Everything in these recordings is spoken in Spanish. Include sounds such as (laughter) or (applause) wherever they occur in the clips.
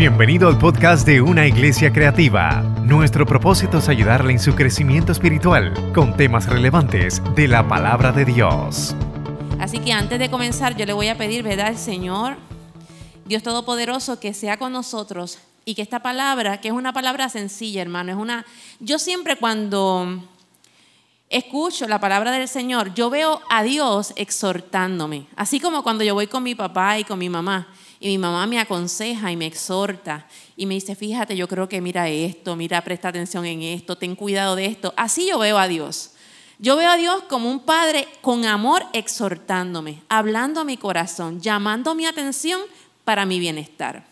Bienvenido al podcast de Una Iglesia Creativa. Nuestro propósito es ayudarle en su crecimiento espiritual con temas relevantes de la palabra de Dios. Así que antes de comenzar, yo le voy a pedir, ¿verdad, al Señor, Dios Todopoderoso, que sea con nosotros y que esta palabra, que es una palabra sencilla, hermano, es una. Yo siempre cuando escucho la palabra del Señor, yo veo a Dios exhortándome, así como cuando yo voy con mi papá y con mi mamá. Y mi mamá me aconseja y me exhorta y me dice, fíjate, yo creo que mira esto, mira, presta atención en esto, ten cuidado de esto. Así yo veo a Dios. Yo veo a Dios como un padre con amor exhortándome, hablando a mi corazón, llamando mi atención para mi bienestar.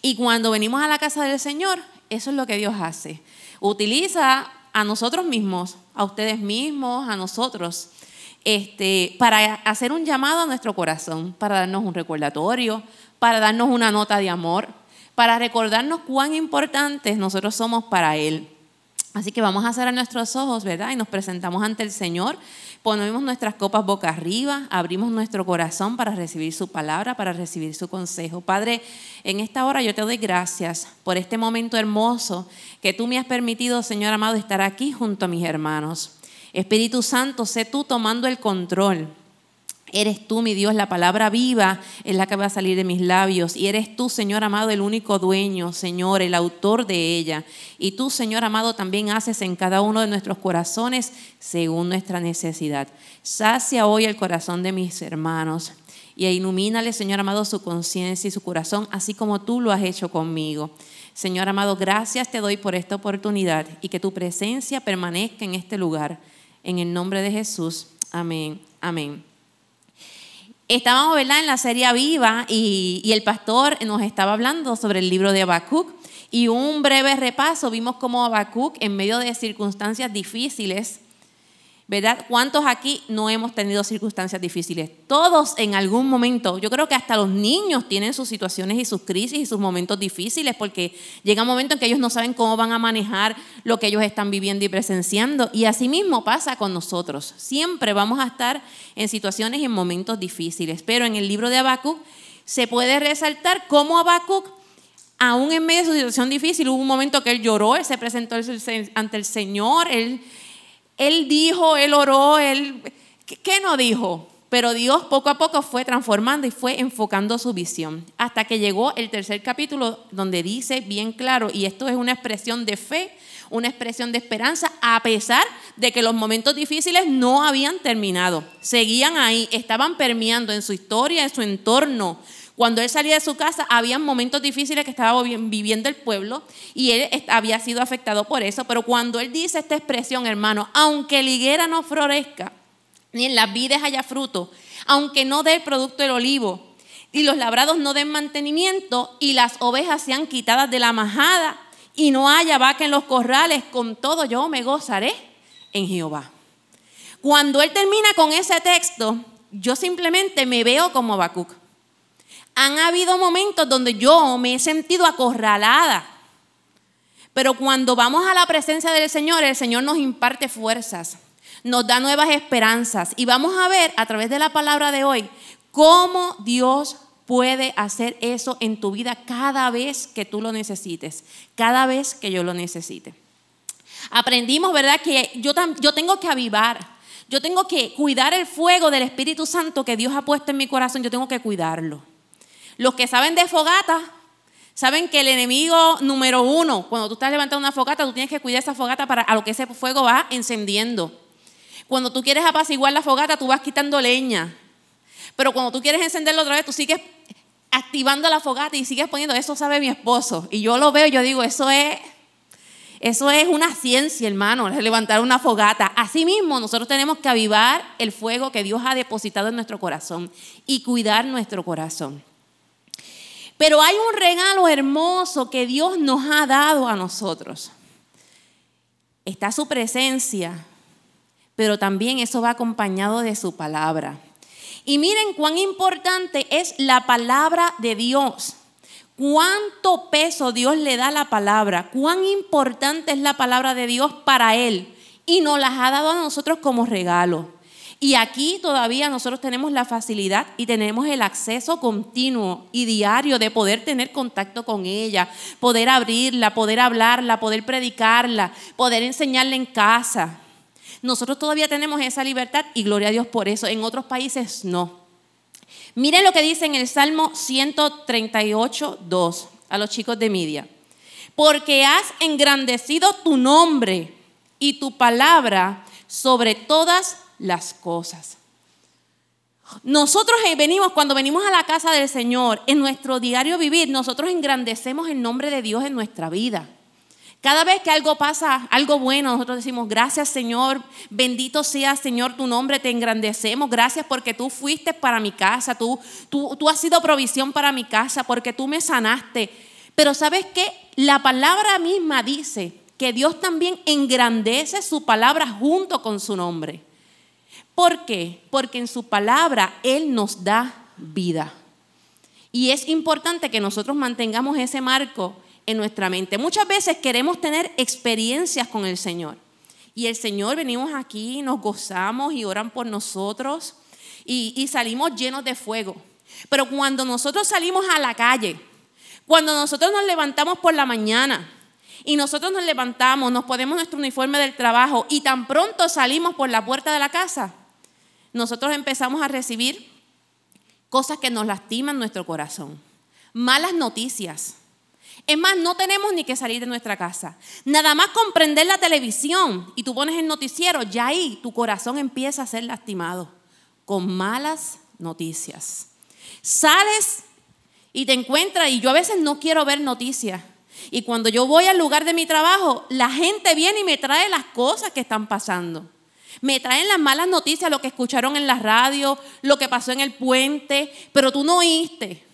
Y cuando venimos a la casa del Señor, eso es lo que Dios hace. Utiliza a nosotros mismos, a ustedes mismos, a nosotros, este, para hacer un llamado a nuestro corazón, para darnos un recordatorio, para darnos una nota de amor, para recordarnos cuán importantes nosotros somos para Él. Así que vamos a cerrar nuestros ojos, ¿verdad? Y nos presentamos ante el Señor, ponemos nuestras copas boca arriba, abrimos nuestro corazón para recibir su palabra, para recibir su consejo. Padre, en esta hora yo te doy gracias por este momento hermoso que tú me has permitido, Señor amado, estar aquí junto a mis hermanos. Espíritu Santo, sé tú tomando el control. Eres tú, mi Dios, la palabra viva es la que va a salir de mis labios. Y eres tú, Señor amado, el único dueño, Señor, el autor de ella. Y tú, Señor amado, también haces en cada uno de nuestros corazones según nuestra necesidad. Sacia hoy el corazón de mis hermanos y ilumínale, Señor amado, su conciencia y su corazón, así como tú lo has hecho conmigo. Señor amado, gracias te doy por esta oportunidad y que tu presencia permanezca en este lugar. En el nombre de Jesús. Amén. Amén. Estábamos ¿verdad? en la serie Viva y, el pastor nos estaba hablando sobre el libro de Habacuc y un breve repaso vimos cómo Habacuc en medio de circunstancias difíciles ¿verdad? ¿Cuántos aquí no hemos tenido circunstancias difíciles? Todos en algún momento, yo creo que hasta los niños tienen sus situaciones y sus crisis y sus momentos difíciles porque llega un momento en que ellos no saben cómo van a manejar lo que ellos están viviendo y presenciando. Y así mismo pasa con nosotros. Siempre vamos a estar en situaciones y en momentos difíciles. Pero en el libro de Habacuc se puede resaltar cómo Habacuc aún en medio de su situación difícil, hubo un momento que él lloró, él se presentó ante el Señor, él él dijo, él oró, él... ¿Qué no dijo? Pero Dios poco a poco fue transformando y fue enfocando su visión. Hasta que llegó el tercer capítulo donde dice bien claro, y esto es una expresión de fe, una expresión de esperanza, a pesar de que los momentos difíciles no habían terminado. Seguían ahí, estaban permeando en su historia, en su entorno, cuando él salía de su casa, había momentos difíciles que estaba viviendo el pueblo y él había sido afectado por eso. Pero cuando él dice esta expresión, hermano, aunque la higuera no florezca, ni en las vides haya fruto, aunque no dé el producto del olivo, y los labrados no den mantenimiento, y las ovejas sean quitadas de la majada, y no haya vaca en los corrales, con todo yo me gozaré en Jehová. Cuando él termina con ese texto, yo simplemente me veo como Habacuc han habido momentos donde yo me he sentido acorralada. Pero cuando vamos a la presencia del Señor, el Señor nos imparte fuerzas, nos da nuevas esperanzas. Y vamos a ver a través de la palabra de hoy cómo Dios puede hacer eso en tu vida cada vez que tú lo necesites, cada vez que yo lo necesite. Aprendimos, ¿verdad? Que yo, yo tengo que avivar, yo tengo que cuidar el fuego del Espíritu Santo que Dios ha puesto en mi corazón, yo tengo que cuidarlo. Los que saben de fogata, saben que el enemigo número uno, cuando tú estás levantando una fogata, tú tienes que cuidar esa fogata para a lo que ese fuego va encendiendo. Cuando tú quieres apaciguar la fogata, tú vas quitando leña. Pero cuando tú quieres encenderlo otra vez, tú sigues activando la fogata y sigues poniendo, eso sabe mi esposo. Y yo lo veo yo digo, eso es, eso es una ciencia, hermano, levantar una fogata. Asimismo, nosotros tenemos que avivar el fuego que Dios ha depositado en nuestro corazón y cuidar nuestro corazón. Pero hay un regalo hermoso que Dios nos ha dado a nosotros. Está su presencia, pero también eso va acompañado de su palabra. Y miren cuán importante es la palabra de Dios. Cuánto peso Dios le da a la palabra. Cuán importante es la palabra de Dios para Él. Y nos las ha dado a nosotros como regalo. Y aquí todavía nosotros tenemos la facilidad y tenemos el acceso continuo y diario de poder tener contacto con ella, poder abrirla, poder hablarla, poder predicarla, poder enseñarla en casa. Nosotros todavía tenemos esa libertad y gloria a Dios por eso. En otros países no. Miren lo que dice en el Salmo 138, 2 a los chicos de Media. Porque has engrandecido tu nombre y tu palabra sobre todas las cosas. Nosotros eh, venimos, cuando venimos a la casa del Señor, en nuestro diario vivir, nosotros engrandecemos el nombre de Dios en nuestra vida. Cada vez que algo pasa, algo bueno, nosotros decimos, gracias Señor, bendito sea Señor tu nombre, te engrandecemos, gracias porque tú fuiste para mi casa, tú, tú, tú has sido provisión para mi casa, porque tú me sanaste. Pero sabes qué, la palabra misma dice que Dios también engrandece su palabra junto con su nombre. ¿Por qué? Porque en su palabra Él nos da vida. Y es importante que nosotros mantengamos ese marco en nuestra mente. Muchas veces queremos tener experiencias con el Señor. Y el Señor venimos aquí, nos gozamos y oran por nosotros y, salimos llenos de fuego. Pero cuando nosotros salimos a la calle, cuando nosotros nos levantamos por la mañana y nosotros nos levantamos, nos ponemos nuestro uniforme del trabajo y tan pronto salimos por la puerta de la casa, nosotros empezamos a recibir cosas que nos lastiman nuestro corazón, malas noticias. Es más, no tenemos ni que salir de nuestra casa. Nada más comprender la televisión y tú pones el noticiero, ya ahí tu corazón empieza a ser lastimado con malas noticias. Sales y te encuentras, y yo a veces no quiero ver noticias. Y cuando yo voy al lugar de mi trabajo, la gente viene y me trae las cosas que están pasando. Me traen las malas noticias, lo que escucharon en la radio, lo que pasó en el puente, pero tú no oíste.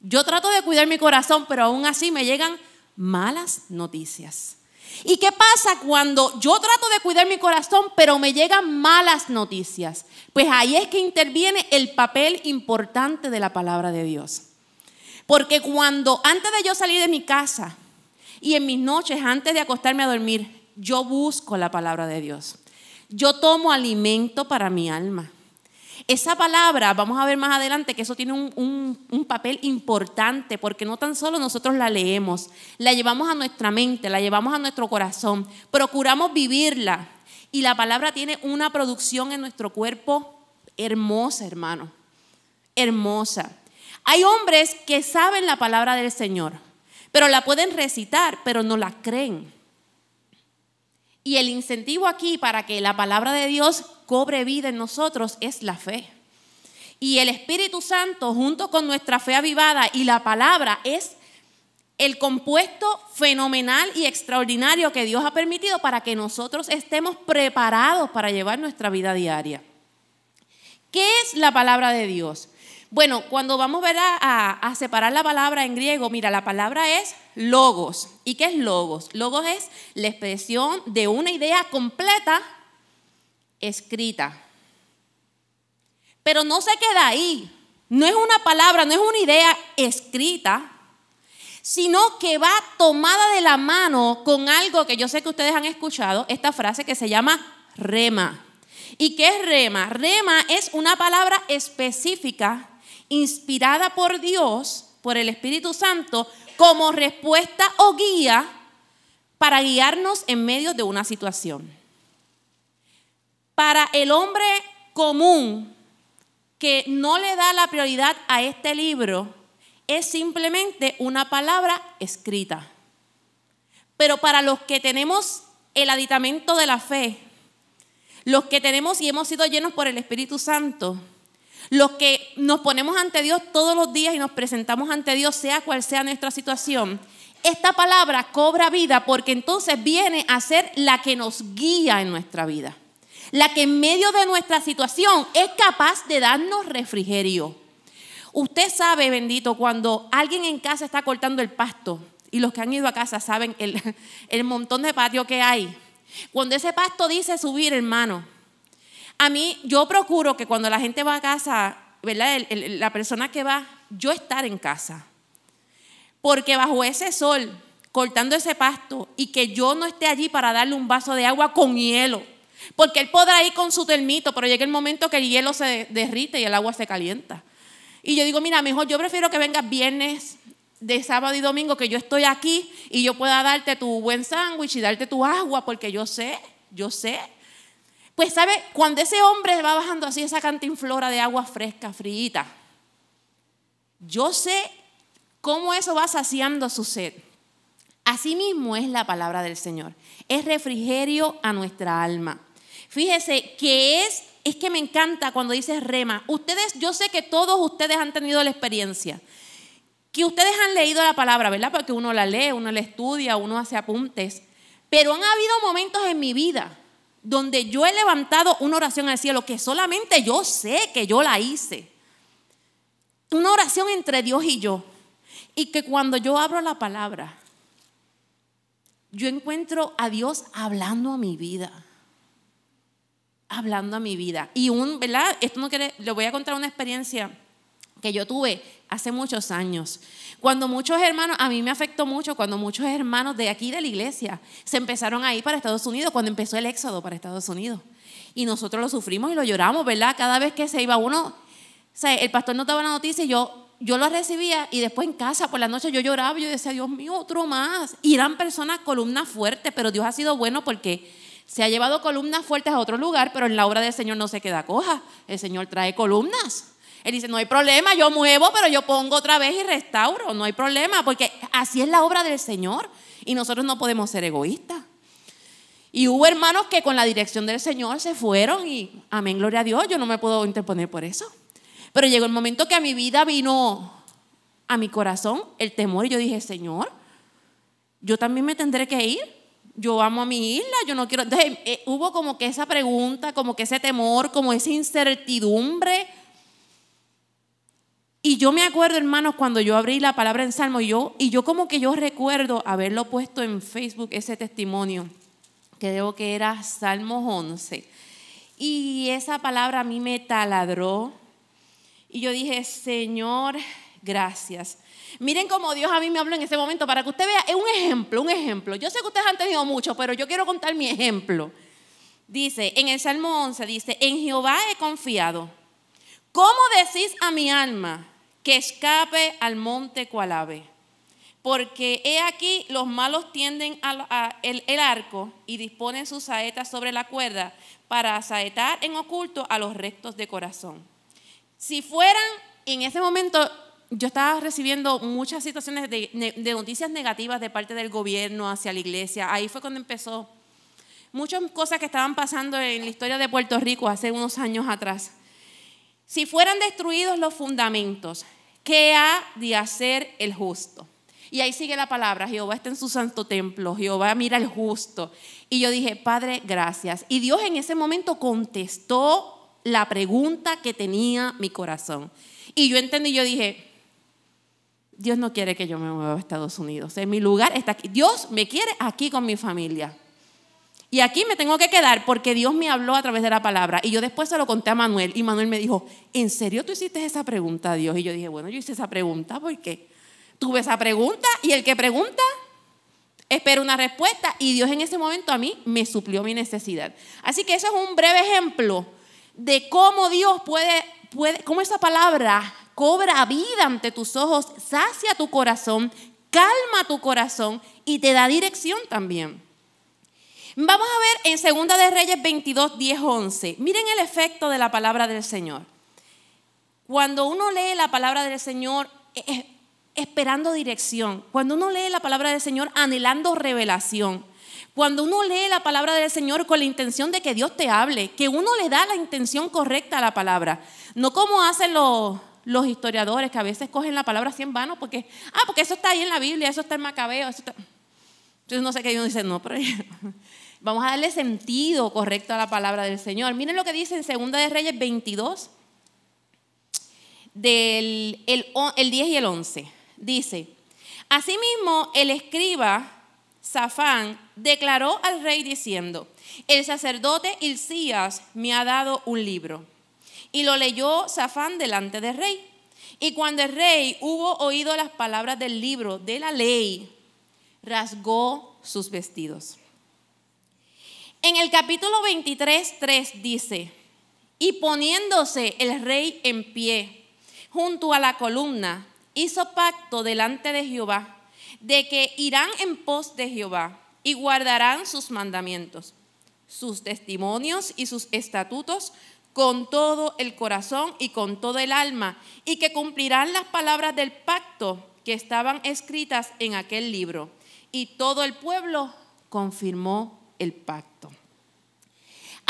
Yo trato de cuidar mi corazón, pero aún así me llegan malas noticias. ¿Y qué pasa cuando yo trato de cuidar mi corazón, pero me llegan malas noticias? Pues ahí es que interviene el papel importante de la palabra de Dios. Porque cuando antes de yo salir de mi casa y en mis noches, antes de acostarme a dormir, yo busco la palabra de Dios. Yo tomo alimento para mi alma. Esa palabra, vamos a ver más adelante que eso tiene un, papel importante porque no tan solo nosotros la leemos, la llevamos a nuestra mente, la llevamos a nuestro corazón, procuramos vivirla y la palabra tiene una producción en nuestro cuerpo hermosa, hermano, hermosa. Hay hombres que saben la palabra del Señor, pero la pueden recitar, pero no la creen. Y el incentivo aquí para que la palabra de Dios cobre vida en nosotros es la fe. Y el Espíritu Santo, junto con nuestra fe avivada y la palabra, es el compuesto fenomenal y extraordinario que Dios ha permitido para que nosotros estemos preparados para llevar nuestra vida diaria. ¿Qué es la palabra de Dios? Bueno, cuando vamos a, a, separar la palabra en griego, mira, la palabra es logos. ¿Y qué es logos? Logos es la expresión de una idea completa escrita. Pero no se queda ahí. No es una palabra, no es una idea escrita, sino que va tomada de la mano con algo que yo sé que ustedes han escuchado, esta frase que se llama rema. ¿Y qué es rema? Rema es una palabra específica inspirada por Dios, por el Espíritu Santo, como respuesta o guía para guiarnos en medio de una situación. Para el hombre común que no le da la prioridad a este libro, es simplemente una palabra escrita. Pero para los que tenemos el aditamento de la fe, los que tenemos y hemos sido llenos por el Espíritu Santo, los que nos ponemos ante Dios todos los días y nos presentamos ante Dios, sea cual sea nuestra situación, esta palabra cobra vida porque entonces viene a ser la que nos guía en nuestra vida. La que en medio de nuestra situación es capaz de darnos refrigerio. Usted sabe, bendito, cuando alguien en casa está cortando el pasto, y los que han ido a casa saben el, (laughs) el montón de patio que hay. Cuando ese pasto dice subir, hermano, a mí, yo procuro que cuando la gente va a casa, ¿verdad? la persona que va, yo estar en casa. Porque bajo ese sol, cortando ese pasto, y que yo no esté allí para darle un vaso de agua con hielo, Porque él podrá ir con su termito, pero llega el momento que el hielo se derrite y el agua se calienta. Y yo digo, mira, mejor yo prefiero que vengas viernes, de sábado y domingo, que yo estoy aquí y yo pueda darte tu buen sándwich y darte tu agua, porque yo sé, yo sé. Pues, ¿sabe? Cuando ese hombre va bajando así esa cantinflora de agua fresca, fríita, yo sé cómo eso va saciando su sed. Así mismo es la palabra del Señor. Es refrigerio a nuestra alma. Fíjese que es, es que me encanta cuando dice rema. Ustedes, yo sé que todos ustedes han tenido la experiencia. Que ustedes han leído la palabra, ¿verdad? Porque uno la lee, uno la estudia, uno hace apuntes. Pero han habido momentos en mi vida donde yo he levantado una oración al cielo que solamente yo sé que yo la hice. Una oración entre Dios y yo. Y que cuando yo abro la palabra, yo encuentro a Dios hablando a mi vida. Hablando a mi vida. Y un, ¿verdad? Esto no quiere, le voy a contar una experiencia que yo tuve hace muchos años. Cuando muchos hermanos, a mí me afectó mucho cuando muchos hermanos de aquí de la iglesia se empezaron a ir para Estados Unidos, cuando empezó el éxodo para Estados Unidos. Y nosotros lo sufrimos y lo lloramos, ¿verdad? Cada vez que se iba uno, o sea, el pastor nos daba la noticia y yo yo lo recibía y después en casa por la noche yo lloraba yo decía, Dios mío, otro más. Y eran personas columnas fuertes, pero Dios ha sido bueno porque se ha llevado columnas fuertes a otro lugar, pero en la obra del Señor no se queda coja. El Señor trae columnas. Él dice, no hay problema, yo muevo, pero yo pongo otra vez y restauro, no hay problema, porque así es la obra del Señor y nosotros no podemos ser egoístas. Y hubo hermanos que con la dirección del Señor se fueron y, amén, gloria a Dios, yo no me puedo interponer por eso. Pero llegó el momento que a mi vida vino a mi corazón el temor y yo dije, Señor, yo también me tendré que ir. Yo amo a mi isla, yo no quiero. Eh, hubo como que esa pregunta, como que ese temor, como esa incertidumbre. Y yo me acuerdo, hermanos, cuando yo abrí la palabra en Salmo, yo, y yo como que yo recuerdo haberlo puesto en Facebook, ese testimonio, que creo que era Salmo 11. Y esa palabra a mí me taladró y yo dije, Señor, gracias. Miren cómo Dios a mí me habló en ese momento para que usted vea, es un ejemplo, un ejemplo. Yo sé que ustedes han tenido mucho, pero yo quiero contar mi ejemplo. Dice, en el Salmo 11, dice, en Jehová he confiado. ¿Cómo decís a mi alma que escape al monte cual ave? Porque he aquí los malos tienden el arco y disponen sus saetas sobre la cuerda para saetar en oculto a los rectos de corazón. Si fueran, en ese momento yo estaba recibiendo muchas situaciones de, noticias negativas de parte del gobierno hacia la iglesia. Ahí fue cuando empezó muchas cosas que estaban pasando en la historia de Puerto Rico hace unos años atrás. Si fueran destruidos los fundamentos, ¿qué ha de hacer el justo? Y ahí sigue la palabra, Jehová está en su santo templo, Jehová mira al justo. Y yo dije, Padre, gracias. Y Dios en ese momento contestó la pregunta que tenía mi corazón. Y yo entendí, yo dije, Dios no quiere que yo me mueva a Estados Unidos. En mi lugar está aquí. Dios me quiere aquí con mi familia. Y aquí me tengo que quedar porque Dios me habló a través de la palabra. Y yo después se lo conté a Manuel. Y Manuel me dijo, ¿en serio tú hiciste esa pregunta a Dios? Y yo dije, bueno, yo hice esa pregunta porque tuve esa pregunta y el que pregunta espera una respuesta. Y Dios en ese momento a mí me suplió mi necesidad. Así que eso es un breve ejemplo de cómo Dios puede, puede, cómo esa palabra cobra vida ante tus ojos, sacia tu corazón, calma tu corazón y te da dirección también. Vamos a ver en Segunda de Reyes 22, 10, 11. Miren el efecto de la palabra del Señor. Cuando uno lee la palabra del Señor esperando dirección, cuando uno lee la palabra del Señor anhelando revelación, cuando uno lee la palabra del Señor con la intención de que Dios te hable, que uno le da la intención correcta a la palabra, no como hacen los, los historiadores que a veces cogen la palabra así en vano porque, ah, porque eso está ahí en la Biblia, eso está en Macabeo, eso está... Entonces no sé qué uno dice, no, pero vamos a darle sentido correcto a la palabra del Señor. Miren lo que dice en Segunda de Reyes 22, del el, el 10 y el 11. Dice, asimismo el escriba Safán declaró al rey diciendo, el sacerdote Hilcías me ha dado un libro. Y lo leyó Safán delante del rey. Y cuando el rey hubo oído las palabras del libro de la ley, rasgó sus vestidos. En el capítulo 23, 3 dice, y poniéndose el rey en pie junto a la columna, hizo pacto delante de Jehová, de que irán en pos de Jehová y guardarán sus mandamientos, sus testimonios y sus estatutos con todo el corazón y con todo el alma, y que cumplirán las palabras del pacto que estaban escritas en aquel libro. Y todo el pueblo confirmó el pacto.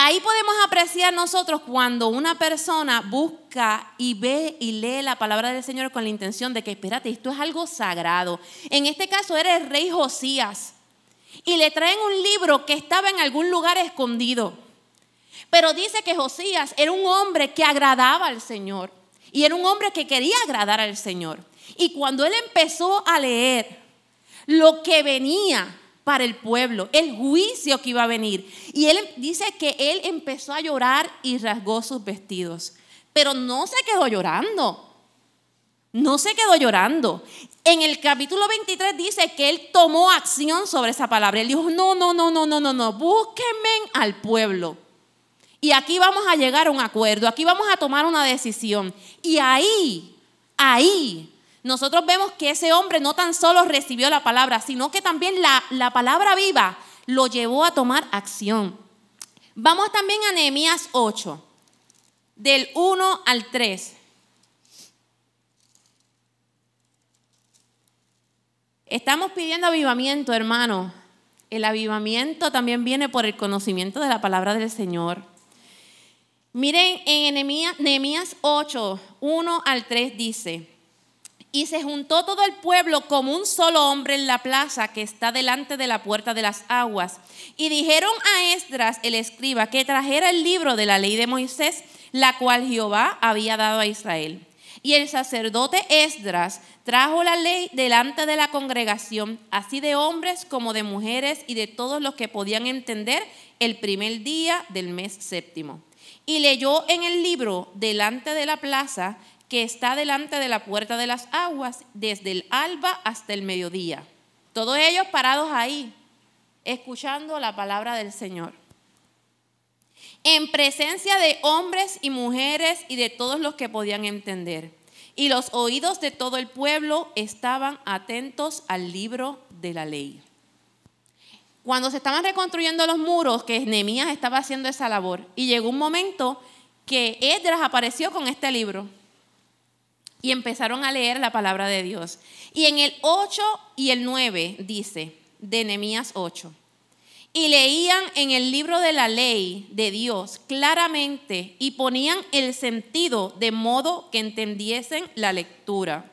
Ahí podemos apreciar nosotros cuando una persona busca y ve y lee la palabra del Señor con la intención de que, espérate, esto es algo sagrado. En este caso era el rey Josías. Y le traen un libro que estaba en algún lugar escondido. Pero dice que Josías era un hombre que agradaba al Señor. Y era un hombre que quería agradar al Señor. Y cuando él empezó a leer lo que venía para el pueblo, el juicio que iba a venir. Y él dice que él empezó a llorar y rasgó sus vestidos. Pero no se quedó llorando. No se quedó llorando. En el capítulo 23 dice que él tomó acción sobre esa palabra. Él dijo, no, no, no, no, no, no, no, búsquenme al pueblo. Y aquí vamos a llegar a un acuerdo, aquí vamos a tomar una decisión. Y ahí, ahí nosotros vemos que ese hombre no tan solo recibió la palabra, sino que también la, la palabra viva lo llevó a tomar acción. Vamos también a Nehemías 8, del 1 al 3. Estamos pidiendo avivamiento, hermano. El avivamiento también viene por el conocimiento de la palabra del Señor. Miren, en Nehemías 8, 1 al 3 dice, y se juntó todo el pueblo como un solo hombre en la plaza que está delante de la puerta de las aguas. Y dijeron a Esdras, el escriba, que trajera el libro de la ley de Moisés, la cual Jehová había dado a Israel. Y el sacerdote Esdras trajo la ley delante de la congregación, así de hombres como de mujeres y de todos los que podían entender el primer día del mes séptimo. Y leyó en el libro delante de la plaza que está delante de la puerta de las aguas desde el alba hasta el mediodía. Todos ellos parados ahí, escuchando la palabra del Señor. En presencia de hombres y mujeres y de todos los que podían entender. Y los oídos de todo el pueblo estaban atentos al libro de la ley. Cuando se estaban reconstruyendo los muros, que Nehemías estaba haciendo esa labor, y llegó un momento que Edras apareció con este libro y empezaron a leer la palabra de Dios. Y en el 8 y el 9 dice, de Nehemías 8, y leían en el libro de la ley de Dios claramente y ponían el sentido de modo que entendiesen la lectura.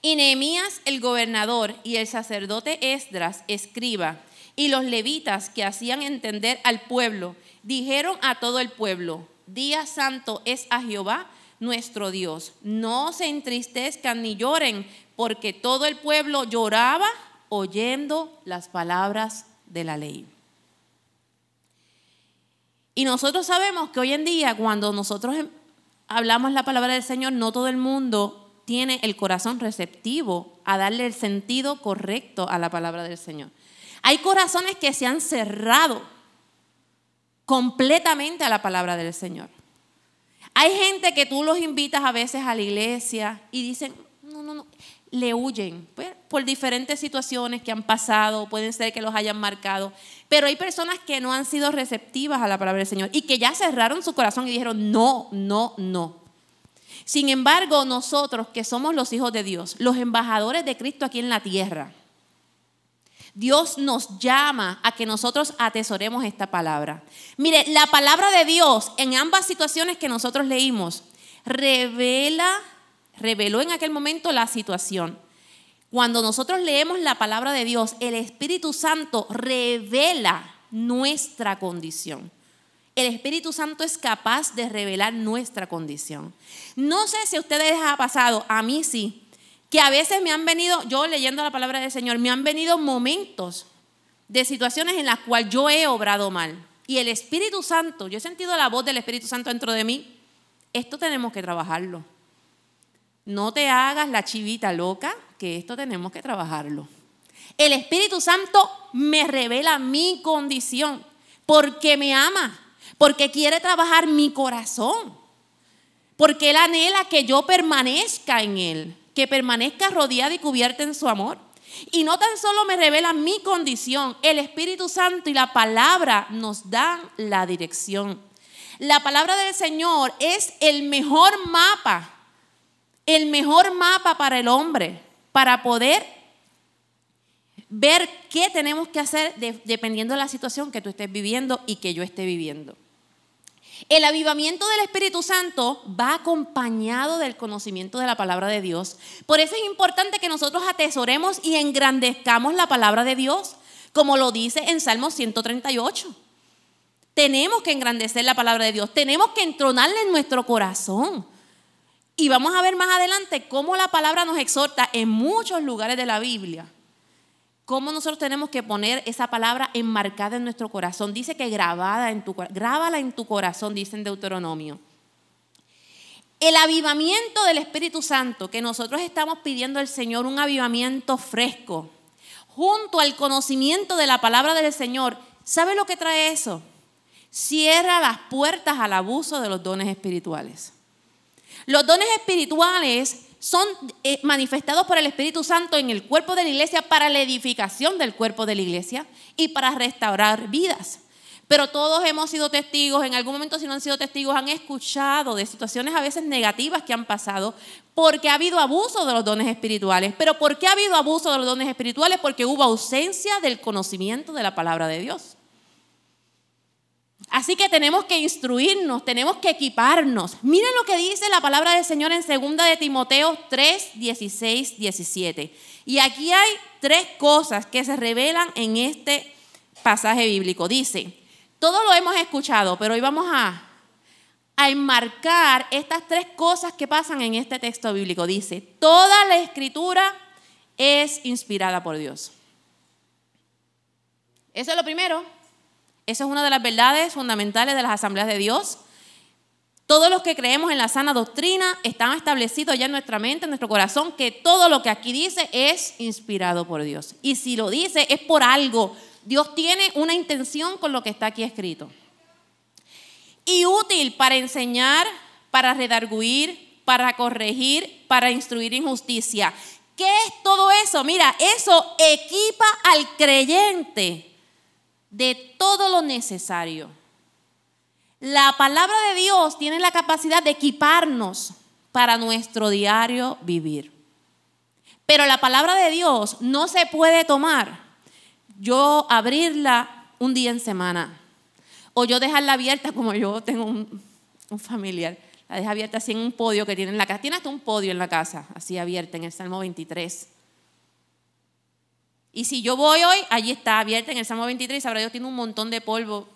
Y Nehemías el gobernador y el sacerdote Esdras escriba y los levitas que hacían entender al pueblo dijeron a todo el pueblo, día santo es a Jehová nuestro Dios. No se entristezcan ni lloren, porque todo el pueblo lloraba oyendo las palabras de la ley. Y nosotros sabemos que hoy en día, cuando nosotros em, hablamos la palabra del Señor, no todo el mundo tiene el corazón receptivo a darle el sentido correcto a la palabra del Señor. Hay corazones que se han cerrado completamente a la palabra del Señor. Hay gente que tú los invitas a veces a la iglesia y dicen, no, no, no, le huyen pues, por diferentes situaciones que han pasado, pueden ser que los hayan marcado, pero hay personas que no han sido receptivas a la palabra del Señor y que ya cerraron su corazón y dijeron, no, no, no. Sin embargo, nosotros que somos los hijos de Dios, los embajadores de Cristo aquí en la tierra, Dios nos llama a que nosotros atesoremos esta palabra. Mire, la palabra de Dios en ambas situaciones que nosotros leímos revela, reveló en aquel momento la situación. Cuando nosotros leemos la palabra de Dios, el Espíritu Santo revela nuestra condición. El Espíritu Santo es capaz de revelar nuestra condición. No sé si a ustedes les ha pasado, a mí sí que a veces me han venido, yo leyendo la palabra del Señor, me han venido momentos de situaciones en las cuales yo he obrado mal. Y el Espíritu Santo, yo he sentido la voz del Espíritu Santo dentro de mí, esto tenemos que trabajarlo. No te hagas la chivita loca, que esto tenemos que trabajarlo. El Espíritu Santo me revela mi condición. porque me ama, porque quiere trabajar mi corazón, porque Él anhela que yo permanezca en Él, que permanezca rodeada y cubierta en su amor. Y no tan solo me revela mi condición, el Espíritu Santo y la palabra nos dan la dirección. La palabra del Señor es el mejor mapa, el mejor mapa para el hombre, para poder ver qué tenemos que hacer dependiendo de la situación que tú estés viviendo y que yo esté viviendo. El avivamiento del Espíritu Santo va acompañado del conocimiento de la palabra de Dios. Por eso es importante que nosotros atesoremos y engrandezcamos la palabra de Dios, como lo dice en Salmo 138. Tenemos que engrandecer la palabra de Dios, tenemos que entronarla en nuestro corazón. Y vamos a ver más adelante cómo la palabra nos exhorta en muchos lugares de la Biblia cómo nosotros tenemos que poner esa palabra enmarcada en nuestro corazón. Dice que grabada en tu grábala en tu corazón, dice en Deuteronomio. El avivamiento del Espíritu Santo que nosotros estamos pidiendo al Señor, un avivamiento fresco, junto al conocimiento de la palabra del Señor, ¿sabe lo que trae eso? Cierra las puertas al abuso de los dones espirituales. Los dones espirituales son eh, manifestados por el Espíritu Santo en el cuerpo de la iglesia para la edificación del cuerpo de la iglesia y para restaurar vidas. Pero todos hemos sido testigos, en algún momento si no han sido testigos, han escuchado de situaciones a veces negativas que han pasado porque ha habido abuso de los dones espirituales. Pero ¿por qué ha habido abuso de los dones espirituales? Porque hubo ausencia del conocimiento de la palabra de Dios. Así que tenemos que instruirnos, tenemos que equiparnos. Miren lo que dice la palabra del Señor en 2 de Timoteo 3, 16, 17. Y aquí hay tres cosas que se revelan en este pasaje bíblico. Dice, todo lo hemos escuchado, pero hoy vamos a, a enmarcar estas tres cosas que pasan en este texto bíblico. Dice, toda la escritura es inspirada por Dios. Eso es lo primero. Esa es una de las verdades fundamentales de las asambleas de Dios. Todos los que creemos en la sana doctrina están establecidos ya en nuestra mente, en nuestro corazón, que todo lo que aquí dice es inspirado por Dios. Y si lo dice es por algo. Dios tiene una intención con lo que está aquí escrito. Y útil para enseñar, para redarguir, para corregir, para instruir en justicia. ¿Qué es todo eso? Mira, eso equipa al creyente de todo lo necesario. La palabra de Dios tiene la capacidad de equiparnos para nuestro diario vivir. Pero la palabra de Dios no se puede tomar yo abrirla un día en semana o yo dejarla abierta como yo tengo un, familiar. La deja abierta así en un podio que tiene en la casa. Tiene hasta un podio en la casa, así abierta en el Salmo 23. Y si yo voy hoy, allí está abierta en el Salmo 23, sabrá Dios tiene un montón de polvo.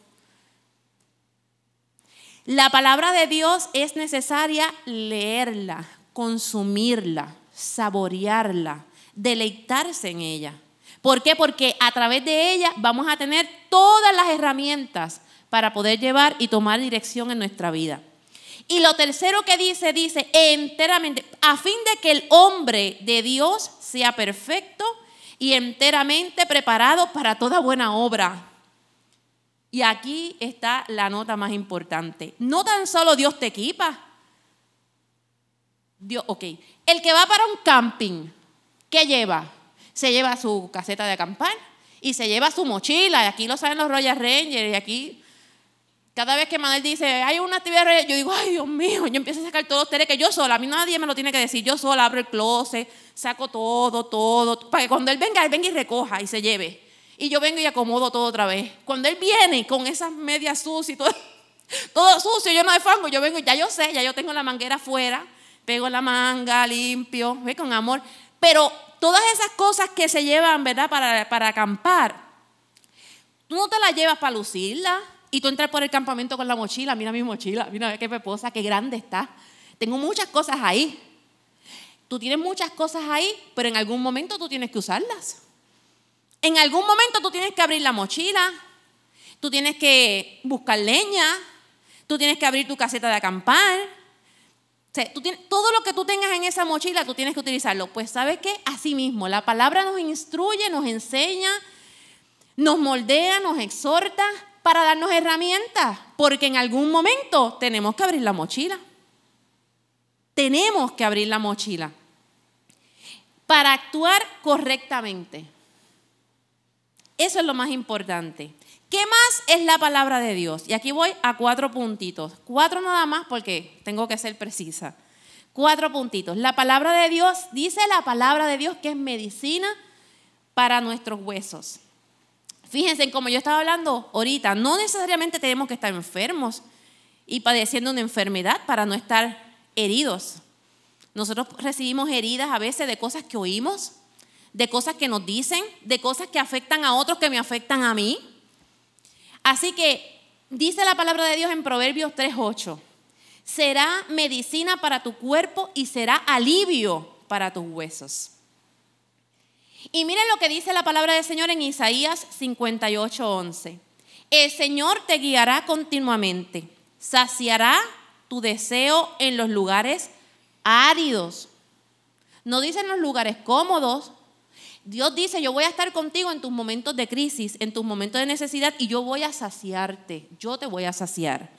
La palabra de Dios es necesaria leerla, consumirla, saborearla, deleitarse en ella. ¿Por qué? Porque a través de ella vamos a tener todas las herramientas para poder llevar y tomar dirección en nuestra vida. Y lo tercero que dice, dice enteramente, a fin de que el hombre de Dios sea perfecto y enteramente preparado para toda buena obra. Y aquí está la nota más importante. No tan solo Dios te equipa. Dios, ok. El que va para un camping, ¿qué lleva? Se lleva su caseta de acampar y se lleva su mochila. Y aquí lo saben los Royal Rangers. Y aquí, cada vez que Manuel dice, hay una actividad, yo digo, ay Dios mío, yo empiezo a sacar todos los que yo sola, a mí nadie me lo tiene que decir. Yo sola abro el closet, saco todo, todo, para que cuando Él venga, Él venga y recoja y se lleve. Y yo vengo y acomodo todo otra vez. Cuando Él viene con esas medias sucias y todo, (laughs) todo sucio, lleno de fango, yo vengo y ya yo sé, ya yo tengo la manguera afuera, pego la manga, limpio, ve con amor. Pero todas esas cosas que se llevan, ¿verdad? Para, para acampar, tú no te las llevas para lucirla. Y tú entras por el campamento con la mochila, mira mi mochila, mira qué peposa, qué grande está. Tengo muchas cosas ahí. Tú tienes muchas cosas ahí, pero en algún momento tú tienes que usarlas. En algún momento tú tienes que abrir la mochila, tú tienes que buscar leña, tú tienes que abrir tu caseta de acampar. todo lo que tú tengas en esa mochila, tú tienes que utilizarlo. Pues sabes qué? Así mismo, la palabra nos instruye, nos enseña, nos moldea, nos exhorta para darnos herramientas, porque en algún momento tenemos que abrir la mochila. Tenemos que abrir la mochila para actuar correctamente. Eso es lo más importante. ¿Qué más es la palabra de Dios? Y aquí voy a cuatro puntitos. Cuatro nada más porque tengo que ser precisa. Cuatro puntitos. La palabra de Dios, dice la palabra de Dios que es medicina para nuestros huesos. Fíjense, como yo estaba hablando ahorita, no necesariamente tenemos que estar enfermos y padeciendo una enfermedad para no estar heridos. Nosotros recibimos heridas a veces de cosas que oímos, de cosas que nos dicen, de cosas que afectan a otros que me afectan a mí. Así que dice la palabra de Dios en Proverbios 3:8, será medicina para tu cuerpo y será alivio para tus huesos. Y miren lo que dice la palabra del Señor en Isaías 58:11. El Señor te guiará continuamente, saciará tu deseo en los lugares áridos. No dice en los lugares cómodos. Dios dice, yo voy a estar contigo en tus momentos de crisis, en tus momentos de necesidad, y yo voy a saciarte, yo te voy a saciar.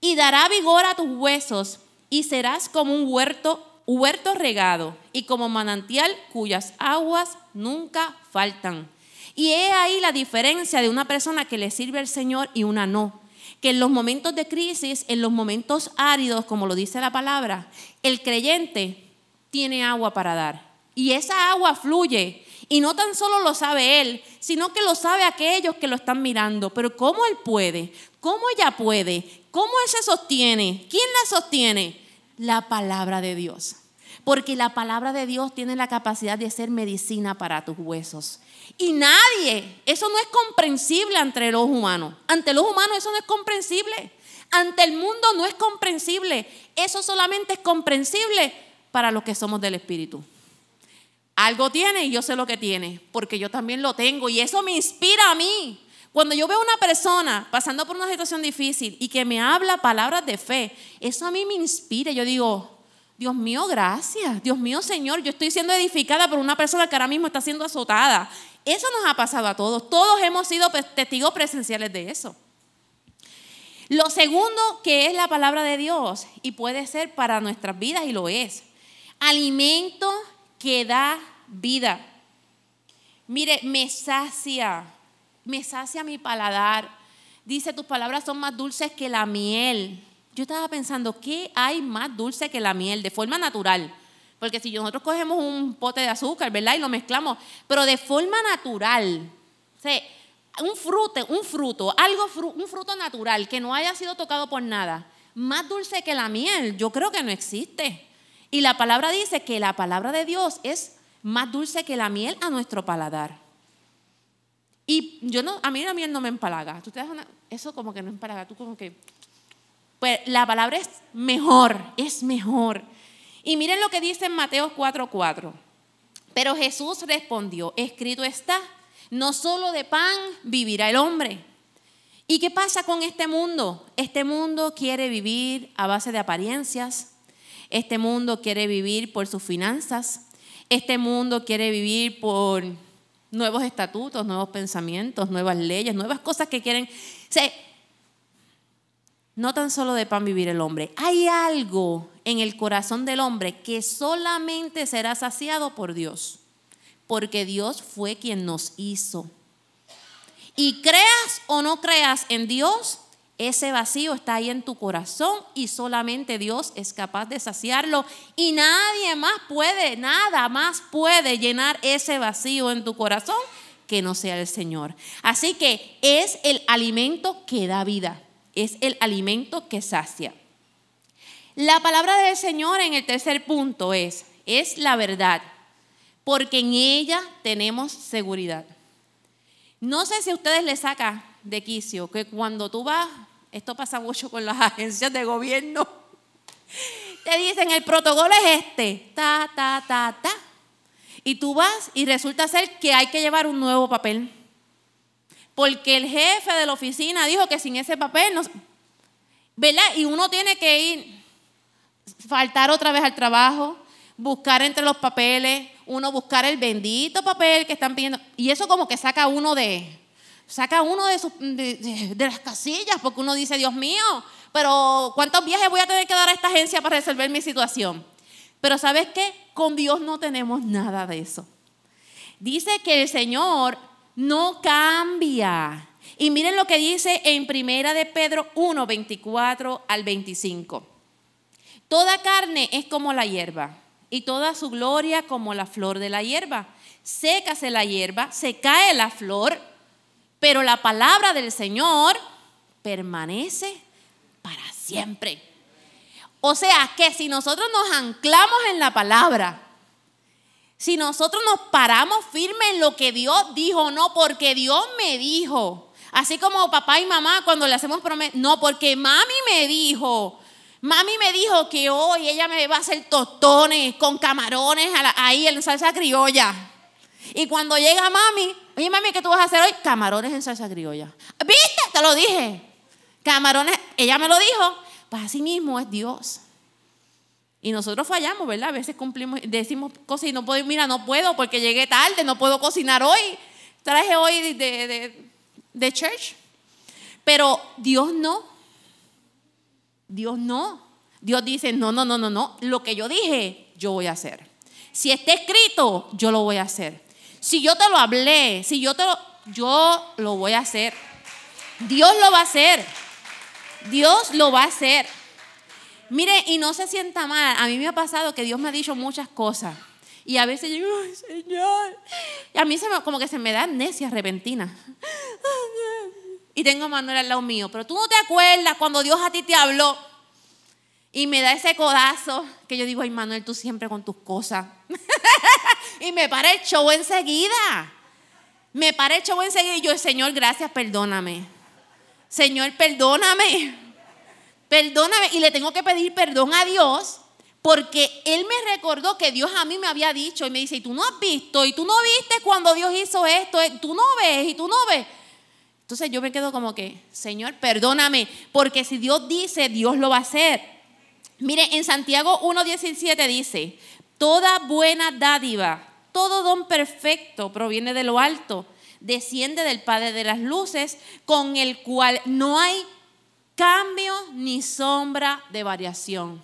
Y dará vigor a tus huesos, y serás como un huerto, huerto regado, y como manantial cuyas aguas nunca faltan. Y he ahí la diferencia de una persona que le sirve al Señor y una no que en los momentos de crisis, en los momentos áridos, como lo dice la palabra, el creyente tiene agua para dar. Y esa agua fluye. Y no tan solo lo sabe él, sino que lo sabe aquellos que lo están mirando. Pero ¿cómo él puede? ¿Cómo ella puede? ¿Cómo él se sostiene? ¿Quién la sostiene? La palabra de Dios. Porque la palabra de Dios tiene la capacidad de ser medicina para tus huesos. Y nadie, eso no es comprensible ante los humanos. Ante los humanos eso no es comprensible. Ante el mundo no es comprensible. Eso solamente es comprensible para los que somos del Espíritu. Algo tiene y yo sé lo que tiene, porque yo también lo tengo y eso me inspira a mí. Cuando yo veo a una persona pasando por una situación difícil y que me habla palabras de fe, eso a mí me inspira. Yo digo, Dios mío, gracias. Dios mío, Señor, yo estoy siendo edificada por una persona que ahora mismo está siendo azotada. Eso nos ha pasado a todos. Todos hemos sido testigos presenciales de eso. Lo segundo que es la palabra de Dios y puede ser para nuestras vidas y lo es. Alimento que da vida. Mire, me sacia, me sacia mi paladar. Dice, tus palabras son más dulces que la miel. Yo estaba pensando, ¿qué hay más dulce que la miel de forma natural? Porque si nosotros cogemos un pote de azúcar, ¿verdad? Y lo mezclamos, pero de forma natural, un fruto, un fruto, algo, un fruto natural que no haya sido tocado por nada, más dulce que la miel, yo creo que no existe. Y la palabra dice que la palabra de Dios es más dulce que la miel a nuestro paladar. Y yo no, a mí la miel no me empalaga. Tú te das eso como que no empalaga, tú como que... Pues la palabra es mejor, es mejor. Y miren lo que dice en Mateo 4:4. Pero Jesús respondió, escrito está, no solo de pan vivirá el hombre. ¿Y qué pasa con este mundo? Este mundo quiere vivir a base de apariencias. Este mundo quiere vivir por sus finanzas. Este mundo quiere vivir por nuevos estatutos, nuevos pensamientos, nuevas leyes, nuevas cosas que quieren. no tan solo de pan vivir el hombre. Hay algo en el corazón del hombre que solamente será saciado por Dios, porque Dios fue quien nos hizo. Y creas o no creas en Dios, ese vacío está ahí en tu corazón y solamente Dios es capaz de saciarlo y nadie más puede, nada más puede llenar ese vacío en tu corazón que no sea el Señor. Así que es el alimento que da vida, es el alimento que sacia. La palabra del Señor en el tercer punto es, es la verdad, porque en ella tenemos seguridad. No sé si a ustedes les saca de quicio que cuando tú vas, esto pasa mucho con las (laughs) agencias de gobierno, te dicen el protocolo es este, ta, ta, ta, ta. Y tú vas y resulta ser que hay que llevar un nuevo papel. Porque el jefe de la oficina dijo que sin ese papel no... ¿Verdad? Y uno tiene que ir faltar otra vez al trabajo, buscar entre los papeles, uno buscar el bendito papel que están pidiendo. Y eso como que saca uno de, saca uno de, sus, de, las casillas porque uno dice, Dios mío, pero ¿cuántos viajes voy a tener que dar a esta agencia para resolver mi situación? Pero ¿sabes qué? Con Dios no tenemos nada de eso. Dice que el Señor no cambia. Y miren lo que dice en Primera de Pedro 1, 24 al 25. Toda carne es como la hierba y toda su gloria como la flor de la hierba. Sécase la hierba, se cae la flor, pero la palabra del Señor permanece para siempre. O sea, que si nosotros nos anclamos en la palabra, si nosotros nos paramos firme en lo que Dios dijo, no porque Dios me dijo, así como papá y mamá cuando le hacemos promesas, no porque mami me dijo, Mami me dijo que hoy ella me va a hacer tostones con camarones ahí en salsa criolla. Y cuando llega mami, oye mami, ¿qué tú vas a hacer hoy? Camarones en salsa criolla. ¿Viste? Te lo dije. Camarones, ella me lo dijo. Pues así mismo es Dios. Y nosotros fallamos, ¿verdad? A veces cumplimos, decimos cosas y no puedo, mira, no puedo porque llegué tarde, no puedo cocinar hoy. Traje hoy de, de, de church. Pero Dios no. Dios no. Dios dice, no, no, no, no, no. Lo que yo dije, yo voy a hacer. Si está escrito, yo lo voy a hacer. Si yo te lo hablé, si yo te lo, yo lo voy a hacer. Dios lo va a hacer. Dios lo va a hacer. Mire, y no se sienta mal. A mí me ha pasado que Dios me ha dicho muchas cosas. Y a veces yo ay, Señor. Y a mí se me, como que se me da amnesia repentina. Y tengo a Manuel al lado mío. Pero tú no te acuerdas cuando Dios a ti te habló. Y me da ese codazo que yo digo, ay Manuel, tú siempre con tus cosas. (laughs) y me para el show enseguida. Me para el show enseguida y yo, Señor, gracias, perdóname. Señor, perdóname. Perdóname. Y le tengo que pedir perdón a Dios porque Él me recordó que Dios a mí me había dicho y me dice, y tú no has visto, y tú no viste cuando Dios hizo esto, tú no ves, y tú no ves. Entonces yo me quedo como que, Señor, perdóname, porque si Dios dice, Dios lo va a hacer. Mire, en Santiago 1.17 dice, toda buena dádiva, todo don perfecto proviene de lo alto, desciende del Padre de las Luces, con el cual no hay cambio ni sombra de variación.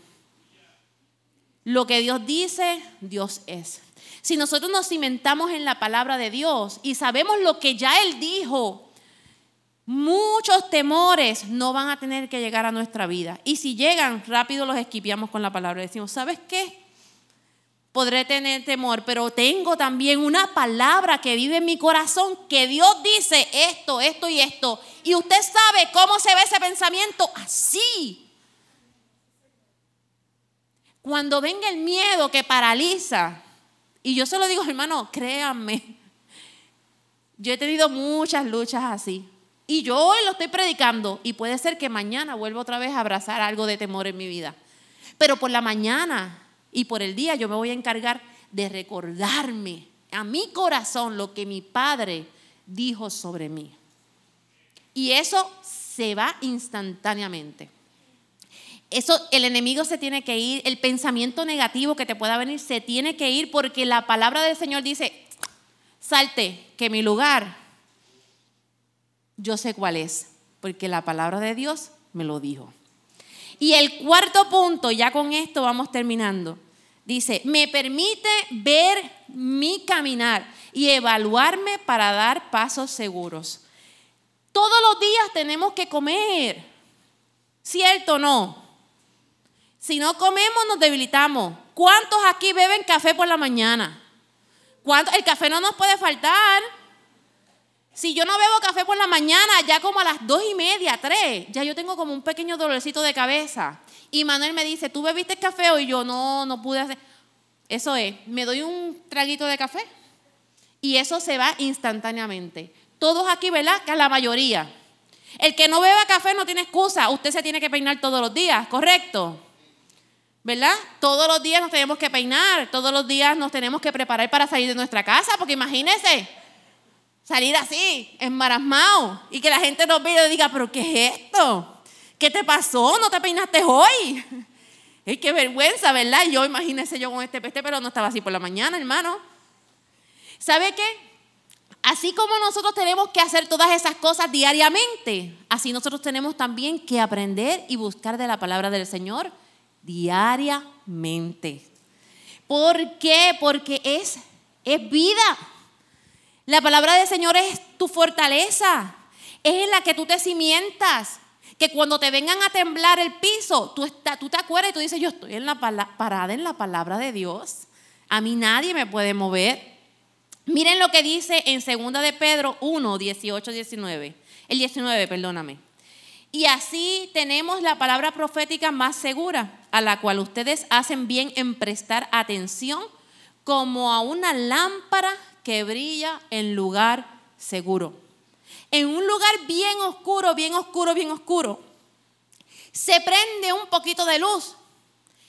Lo que Dios dice, Dios es. Si nosotros nos cimentamos en la palabra de Dios y sabemos lo que ya Él dijo, Muchos temores no van a tener que llegar a nuestra vida. Y si llegan, rápido los esquipiamos con la palabra. Decimos, ¿sabes qué? Podré tener temor, pero tengo también una palabra que vive en mi corazón que Dios dice esto, esto y esto. Y usted sabe cómo se ve ese pensamiento así. Cuando venga el miedo que paraliza, y yo se lo digo, hermano, créanme, yo he tenido muchas luchas así. Y yo hoy lo estoy predicando y puede ser que mañana vuelva otra vez a abrazar algo de temor en mi vida. Pero por la mañana y por el día yo me voy a encargar de recordarme a mi corazón lo que mi Padre dijo sobre mí. Y eso se va instantáneamente. Eso, el enemigo se tiene que ir, el pensamiento negativo que te pueda venir se tiene que ir porque la palabra del Señor dice, salte, que mi lugar yo sé cuál es, porque la palabra de Dios me lo dijo. Y el cuarto punto, ya con esto vamos terminando, dice, me permite ver mi caminar y evaluarme para dar pasos seguros. Todos los días tenemos que comer, ¿cierto o no? Si no comemos nos debilitamos. ¿Cuántos aquí beben café por la mañana? ¿Cuántos? El café no nos puede faltar. Si yo no bebo café por la mañana, ya como a las dos y media, tres, ya yo tengo como un pequeño dolorcito de cabeza. Y Manuel me dice, ¿tú bebiste café? Y yo no, no pude hacer. Eso es, me doy un traguito de café y eso se va instantáneamente. Todos aquí, ¿verdad? Que la mayoría. El que no beba café no tiene excusa. Usted se tiene que peinar todos los días, ¿correcto? ¿Verdad? Todos los días nos tenemos que peinar, todos los días nos tenemos que preparar para salir de nuestra casa, porque imagínese, salir así, embarazado, y que la gente nos vea y diga, pero ¿qué es esto? ¿Qué te pasó? ¿No te peinaste hoy? (laughs) Es qué vergüenza, ¿verdad? Yo imagínese yo con este peste, pero no estaba así por la mañana, hermano. ¿Sabe qué? Así como nosotros tenemos que hacer todas esas cosas diariamente, así nosotros tenemos también que aprender y buscar de la palabra del Señor diariamente. ¿Por qué? Porque es, es vida. La palabra del Señor es tu fortaleza, es en la que tú te cimientas. Que cuando te vengan a temblar el piso, tú, te acuerdas y tú dices, yo estoy en la parada en la palabra de Dios. A mí nadie me puede mover. Miren lo que dice en 2 de Pedro 1, 18, 19. El 19, perdóname. Y así tenemos la palabra profética más segura, a la cual ustedes hacen bien en prestar atención como a una lámpara que brilla en lugar seguro. En un lugar bien oscuro, bien oscuro, bien oscuro, se prende un poquito de luz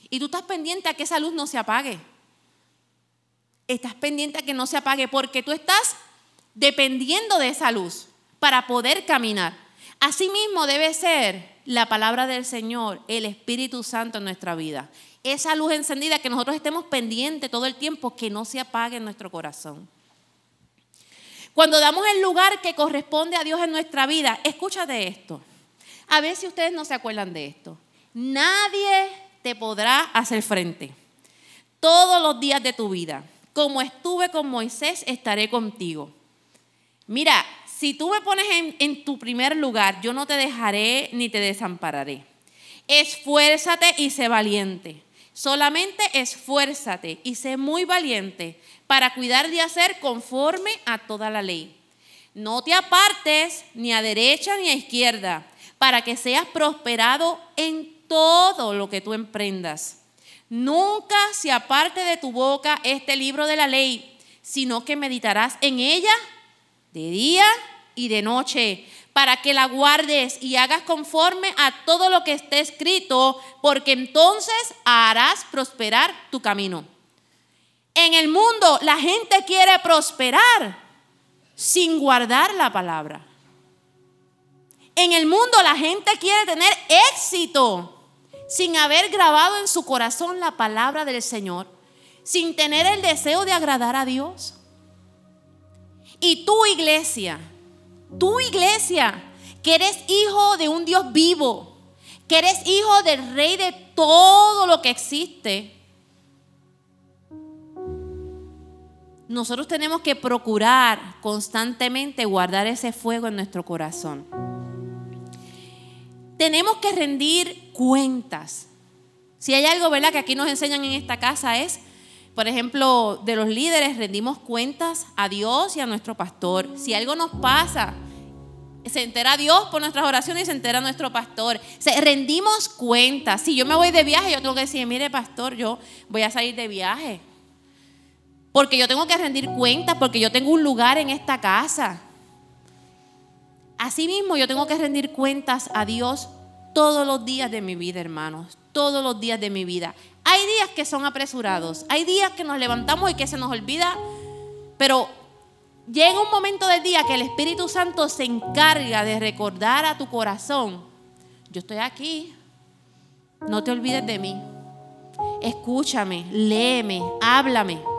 y tú estás pendiente a que esa luz no se apague estás pendiente a que no se apague porque tú estás dependiendo de esa luz para poder caminar. Asimismo debe ser la palabra del Señor, el Espíritu Santo en nuestra vida. Esa luz encendida que nosotros estemos pendientes todo el tiempo, que no se apague en nuestro corazón. Cuando damos el lugar que corresponde a Dios en nuestra vida, escúchate esto. A ver si ustedes no se acuerdan de esto. Nadie te podrá hacer frente todos los días de tu vida como estuve con Moisés, estaré contigo. Mira, si tú me pones en, tu primer lugar, yo no te dejaré ni te desampararé. Esfuérzate y sé valiente. Solamente esfuérzate y sé muy valiente para cuidar de hacer conforme a toda la ley. No te apartes ni a derecha ni a izquierda, para que seas prosperado en todo lo que tú emprendas. Nunca se aparte de tu boca este libro de la ley, sino que meditarás en ella de día y de noche, para que la guardes y hagas conforme a todo lo que esté escrito, porque entonces harás prosperar tu camino. En el mundo la gente quiere prosperar sin guardar la palabra. En el mundo la gente quiere tener éxito sin haber grabado en su corazón la palabra del Señor, sin tener el deseo de agradar a Dios. Y tu iglesia, tu iglesia, que eres hijo de un Dios vivo, que eres hijo del rey de todo lo que existe, nosotros tenemos que procurar constantemente guardar ese fuego en nuestro corazón tenemos que rendir cuentas. Si hay algo, ¿verdad?, que aquí nos enseñan en esta casa es, por ejemplo, de los líderes, rendimos cuentas a Dios y a nuestro pastor. Si algo nos pasa, se entera Dios por nuestras oraciones y se entera nuestro pastor. Se, rendimos cuentas. Si yo me voy de viaje, yo tengo que decir, mire, pastor, yo voy a salir de viaje. Porque yo tengo que rendir cuentas, porque yo tengo un lugar en esta casa. Asimismo, yo tengo que rendir cuentas a Dios todos los días de mi vida, hermanos, todos los días de mi vida. Hay días que son apresurados, hay días que nos levantamos y que se nos olvida, pero llega un momento del día que el Espíritu Santo se encarga de recordar a tu corazón, yo estoy aquí, no te olvides de mí, escúchame, léeme, háblame.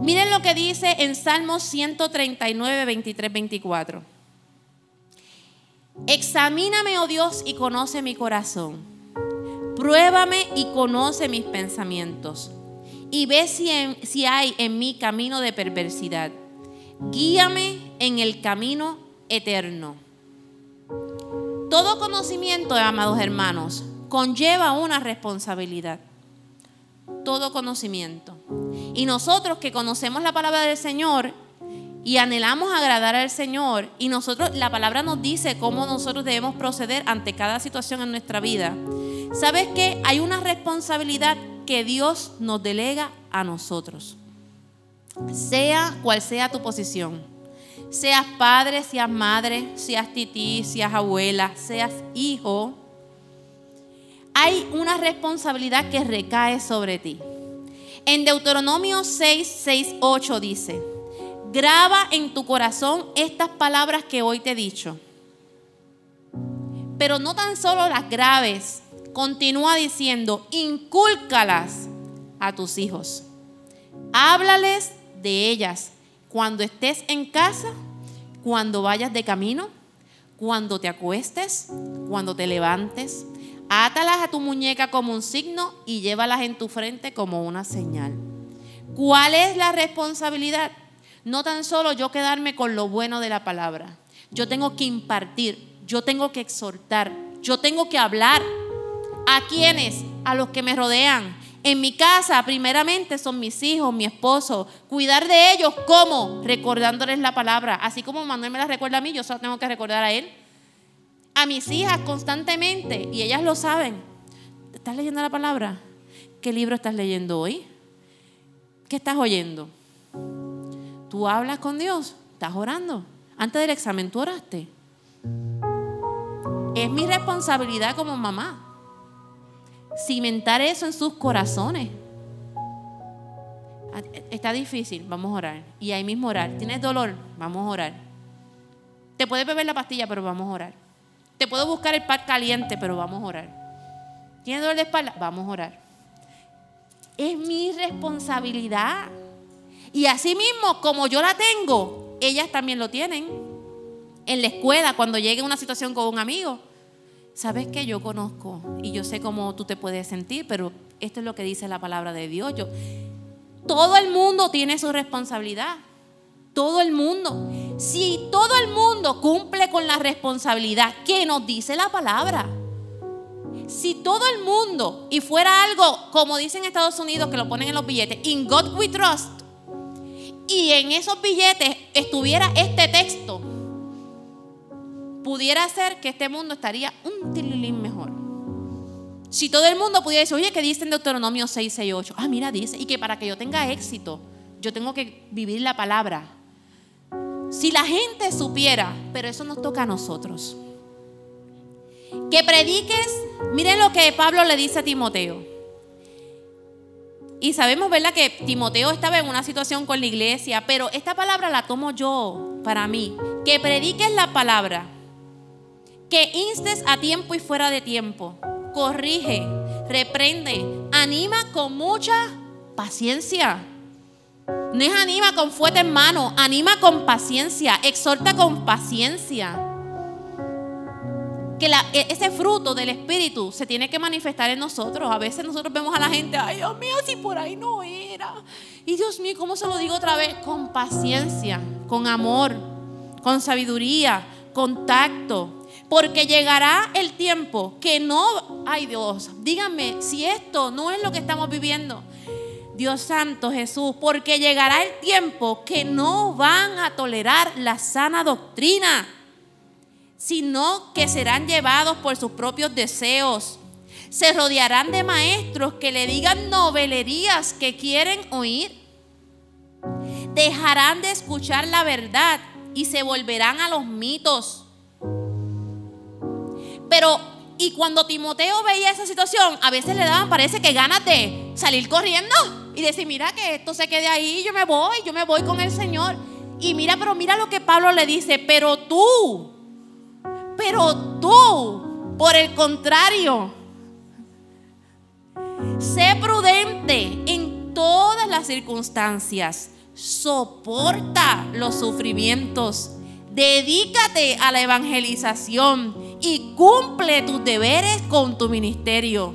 Miren lo que dice en Salmos 139, 23, 24. Examíname, oh Dios, y conoce mi corazón. Pruébame y conoce mis pensamientos. Y ve si, si hay en mí camino de perversidad. Guíame en el camino eterno. Todo conocimiento, amados hermanos, conlleva una responsabilidad. Todo conocimiento. Y nosotros que conocemos la palabra del Señor, y anhelamos agradar al Señor y nosotros la palabra nos dice cómo nosotros debemos proceder ante cada situación en nuestra vida. ¿Sabes que hay una responsabilidad que Dios nos delega a nosotros? Sea cual sea tu posición. Seas padre, seas madre, seas tití, seas abuela, seas hijo. Hay una responsabilidad que recae sobre ti. En Deuteronomio 6, 6, 8 dice, Graba en tu corazón estas palabras que hoy te he dicho. Pero no tan solo las graves, continúa diciendo, incúlcalas a tus hijos. Háblales de ellas cuando estés en casa, cuando vayas de camino, cuando te acuestes, cuando te levantes. Átalas a tu muñeca como un signo y llévalas en tu frente como una señal. ¿Cuál es la responsabilidad? No tan solo yo quedarme con lo bueno de la palabra. Yo tengo que impartir, yo tengo que exhortar, yo tengo que hablar. ¿A quiénes? A los que me rodean. En mi casa, primeramente, son mis hijos, mi esposo. Cuidar de ellos, ¿cómo? Recordándoles la palabra. Así como Manuel me la recuerda a mí, yo solo tengo que recordar a él. A mis hijas constantemente, y ellas lo saben. ¿Estás leyendo la palabra? ¿Qué libro estás leyendo hoy? ¿Qué estás oyendo? Tú hablas con Dios, estás orando. Antes del examen, tú oraste. Es mi responsabilidad como mamá cimentar eso en sus corazones. Ah, está difícil, vamos a orar. Y ahí mismo orar. ¿Tienes dolor? Vamos a orar. Te puedes beber la pastilla, pero vamos a orar. Te puedo buscar el pan caliente, pero vamos a orar. ¿Tienes dolor de espalda? Vamos a orar. Es mi responsabilidad. Y así mismo, como yo la tengo, ellas también lo tienen. En la escuela, cuando llegue una situación con un amigo, sabes que yo conozco y yo sé cómo tú te puedes sentir, pero esto es lo que dice la palabra de Dios. Yo, todo el mundo tiene su responsabilidad. Todo el mundo. Si todo el mundo cumple con la responsabilidad que nos dice la palabra, si todo el mundo, y fuera algo, como dicen en Estados Unidos, que lo ponen en los billetes, in God we trust, y en esos billetes estuviera este texto, pudiera ser que este mundo estaría un tililín mejor. Si todo el mundo pudiera decir, oye, ¿qué dice en Deuteronomio 6, 6, 8? Ah, mira, dice, y que para que yo tenga éxito, yo tengo que vivir la palabra. Si la gente supiera, pero eso nos toca a nosotros. Que prediques, miren lo que Pablo le dice a Timoteo. Y sabemos, ¿verdad?, que Timoteo estaba en una situación con la iglesia, pero esta palabra la tomo yo para mí. Que prediques la palabra, que instes a tiempo y fuera de tiempo, corrige, reprende, anima con mucha paciencia. No es anima con fuerte en mano, anima con paciencia, exhorta con paciencia que e, ese fruto del Espíritu se tiene que manifestar en nosotros. A veces nosotros vemos a la gente, ay Dios mío, si por ahí no era. Y Dios mío, ¿cómo se lo digo otra vez? Con paciencia, con amor, con sabiduría, con tacto. Porque llegará el tiempo que no, ay Dios, díganme si esto no es lo que estamos viviendo. Dios Santo Jesús, porque llegará el tiempo que no van a tolerar la sana doctrina sino que serán llevados por sus propios deseos. Se rodearán de maestros que le digan novelerías que quieren oír. Dejarán de escuchar la verdad y se volverán a los mitos. Pero, y cuando Timoteo veía esa situación, a veces le daban, parece que ganas de salir corriendo y decir, mira que esto se quede ahí, yo me voy, yo me voy con el Señor. Y mira, pero mira lo que Pablo le dice, pero tú, pero tú, por el contrario, sé prudente en todas las circunstancias. Soporta los sufrimientos. Dedícate a la evangelización y cumple tus deberes con tu ministerio.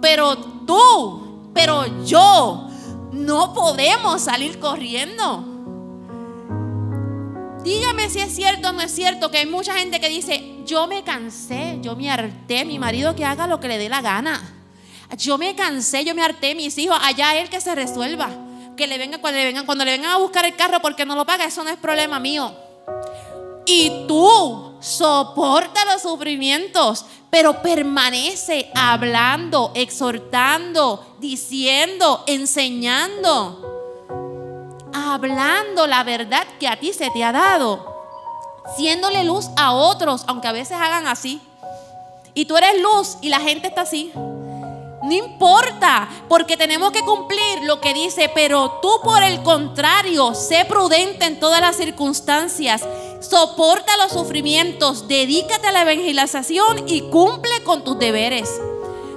Pero tú, pero yo, no podemos salir corriendo. Dígame si es cierto o no es cierto que hay mucha gente que dice, yo me cansé, yo me harté, mi marido que haga lo que le dé la gana. Yo me cansé, yo me harté, mis hijos, allá él que se resuelva. Que le venga cuando le vengan, cuando le vengan a buscar el carro porque no lo paga, eso no es problema mío. Y tú soporta los sufrimientos, pero permanece hablando, exhortando, diciendo, enseñando hablando la verdad que a ti se te ha dado, siéndole luz a otros, aunque a veces hagan así. Y tú eres luz y la gente está así. No importa, porque tenemos que cumplir lo que dice, pero tú por el contrario, sé prudente en todas las circunstancias, soporta los sufrimientos, dedícate a la evangelización y cumple con tus deberes.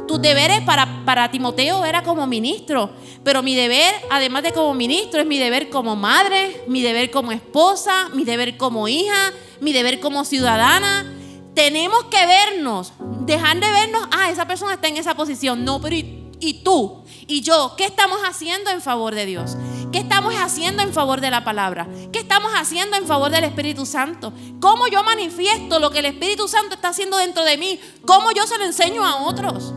tus deberes para, para Timoteo era como ministro, pero mi deber, además de como ministro, es mi deber como madre, mi deber como esposa, mi deber como hija, mi deber como ciudadana. Tenemos que vernos, dejar de vernos, ah, esa persona está en esa posición. No, pero ¿y, y tú? ¿Y yo? ¿Qué estamos haciendo en favor de Dios? ¿Qué estamos haciendo en favor de la palabra? ¿Qué estamos haciendo en favor del Espíritu Santo? ¿Cómo yo manifiesto lo que el Espíritu Santo está haciendo dentro de mí? ¿Cómo yo se lo enseño a otros?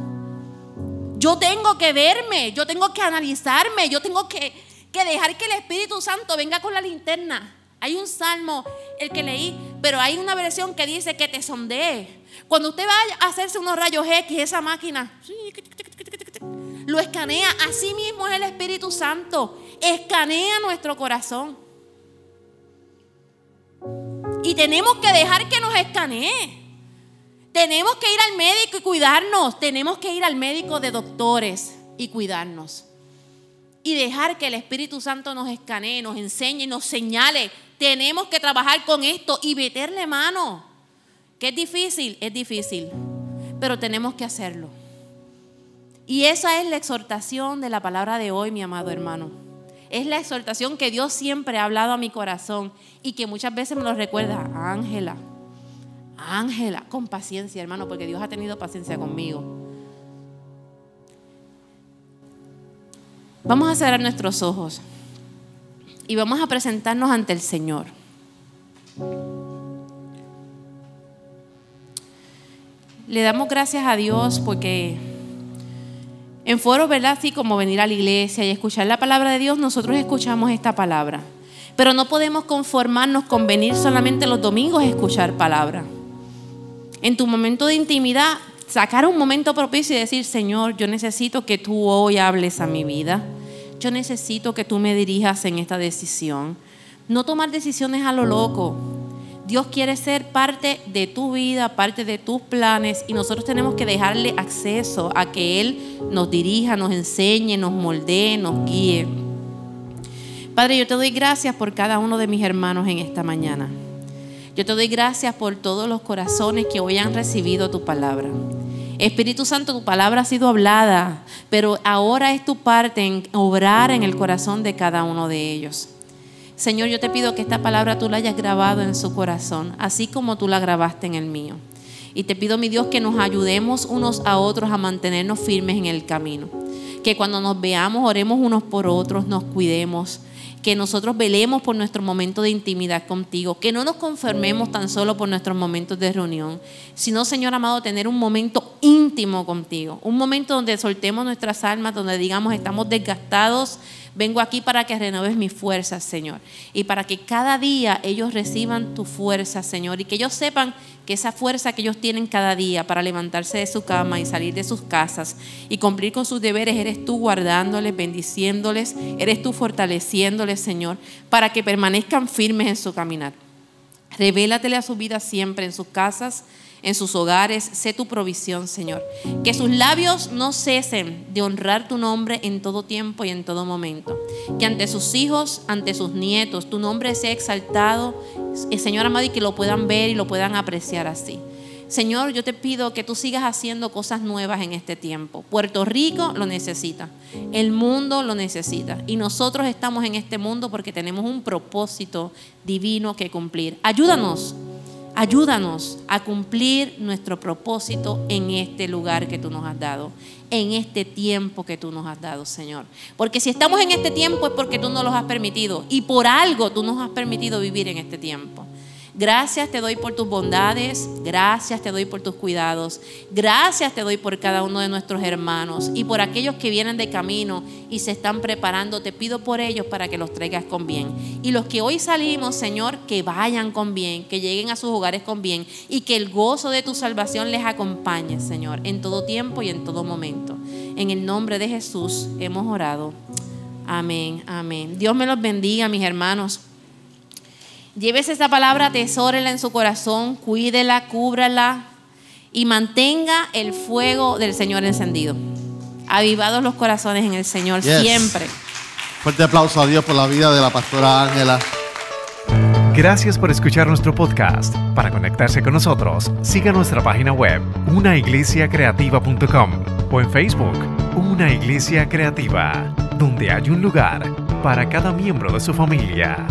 Yo tengo que verme, yo tengo que analizarme, yo tengo que, que dejar que el Espíritu Santo venga con la linterna. Hay un salmo, el que leí, pero hay una versión que dice que te sondee. Cuando usted vaya a hacerse unos rayos X, esa máquina lo escanea. Así mismo es el Espíritu Santo. Escanea nuestro corazón. Y tenemos que dejar que nos escanee. Tenemos que ir al médico y cuidarnos. Tenemos que ir al médico de doctores y cuidarnos. Y dejar que el Espíritu Santo nos escanee, nos enseñe, nos señale. Tenemos que trabajar con esto y meterle mano. ¿Que es difícil? Es difícil. Pero tenemos que hacerlo. Y esa es la exhortación de la palabra de hoy, mi amado hermano. Es la exhortación que Dios siempre ha hablado a mi corazón y que muchas veces me lo recuerda. Ángela, Ángela, con paciencia, hermano, porque Dios ha tenido paciencia conmigo. Vamos a cerrar nuestros ojos y vamos a presentarnos ante el Señor. Le damos gracias a Dios porque en foros, ¿verdad? Así como venir a la iglesia y escuchar la palabra de Dios, nosotros escuchamos esta palabra. Pero no podemos conformarnos con venir solamente los domingos a escuchar palabra. En tu momento de intimidad, sacar un momento propicio y decir, Señor, yo necesito que tú hoy hables a mi vida. Yo necesito que tú me dirijas en esta decisión. No tomar decisiones a lo loco. Dios quiere ser parte de tu vida, parte de tus planes y nosotros tenemos que dejarle acceso a que Él nos dirija, nos enseñe, nos moldee, nos guíe. Padre, yo te doy gracias por cada uno de mis hermanos en esta mañana. Yo te doy gracias por todos los corazones que hoy han recibido tu palabra. Espíritu Santo, tu palabra ha sido hablada, pero ahora es tu parte en obrar en el corazón de cada uno de ellos. Señor, yo te pido que esta palabra tú la hayas grabado en su corazón, así como tú la grabaste en el mío. Y te pido, mi Dios, que nos ayudemos unos a otros a mantenernos firmes en el camino. Que cuando nos veamos, oremos unos por otros, nos cuidemos. Que nosotros velemos por nuestro momento de intimidad contigo. Que no nos conformemos tan solo por nuestros momentos de reunión. Sino, Señor amado, tener un momento íntimo contigo. Un momento donde soltemos nuestras almas, donde digamos estamos desgastados Vengo aquí para que renueves mis fuerzas, Señor. Y para que cada día ellos reciban tu fuerza, Señor. Y que ellos sepan que esa fuerza que ellos tienen cada día para levantarse de su cama y salir de sus casas y cumplir con sus deberes, eres tú guardándoles, bendiciéndoles, eres tú fortaleciéndoles, Señor, para que permanezcan firmes en su caminar. Revélatele a su vida siempre en sus casas en sus hogares. Sé tu provisión, Señor. Que sus labios no cesen de honrar tu nombre en todo tiempo y en todo momento. Que ante sus hijos, ante sus nietos, tu nombre sea exaltado, eh, Señor amado, y que lo puedan ver y lo puedan apreciar así. Señor, yo te pido que tú sigas haciendo cosas nuevas en este tiempo. Puerto Rico lo necesita, el mundo lo necesita y nosotros estamos en este mundo porque tenemos un propósito divino que cumplir. Ayúdanos Ayúdanos a cumplir nuestro propósito en este lugar que tú nos has dado, en este tiempo que tú nos has dado, Señor. Porque si estamos en este tiempo es porque tú nos lo has permitido y por algo tú nos has permitido vivir en este tiempo. Gracias te doy por tus bondades, gracias te doy por tus cuidados, gracias te doy por cada uno de nuestros hermanos y por aquellos que vienen de camino y se están preparando. Te pido por ellos para que los traigas con bien. Y los que hoy salimos, Señor, que vayan con bien, que lleguen a sus hogares con bien y que el gozo de tu salvación les acompañe, Señor, en todo tiempo y en todo momento. En el nombre de Jesús hemos orado. Amén, amén. Dios me los bendiga, mis hermanos. Llévese esa palabra, tesórela en su corazón, cuídela, cúbrala y mantenga el fuego del Señor encendido. Avivados los corazones en el Señor siempre. Fuerte aplauso a Dios por la vida de la pastora Ángela. Gracias por escuchar nuestro podcast. Para conectarse con nosotros, siga nuestra página web, unaiglesiacreativa.com o en Facebook, una iglesia creativa, donde hay un lugar para cada miembro de su familia.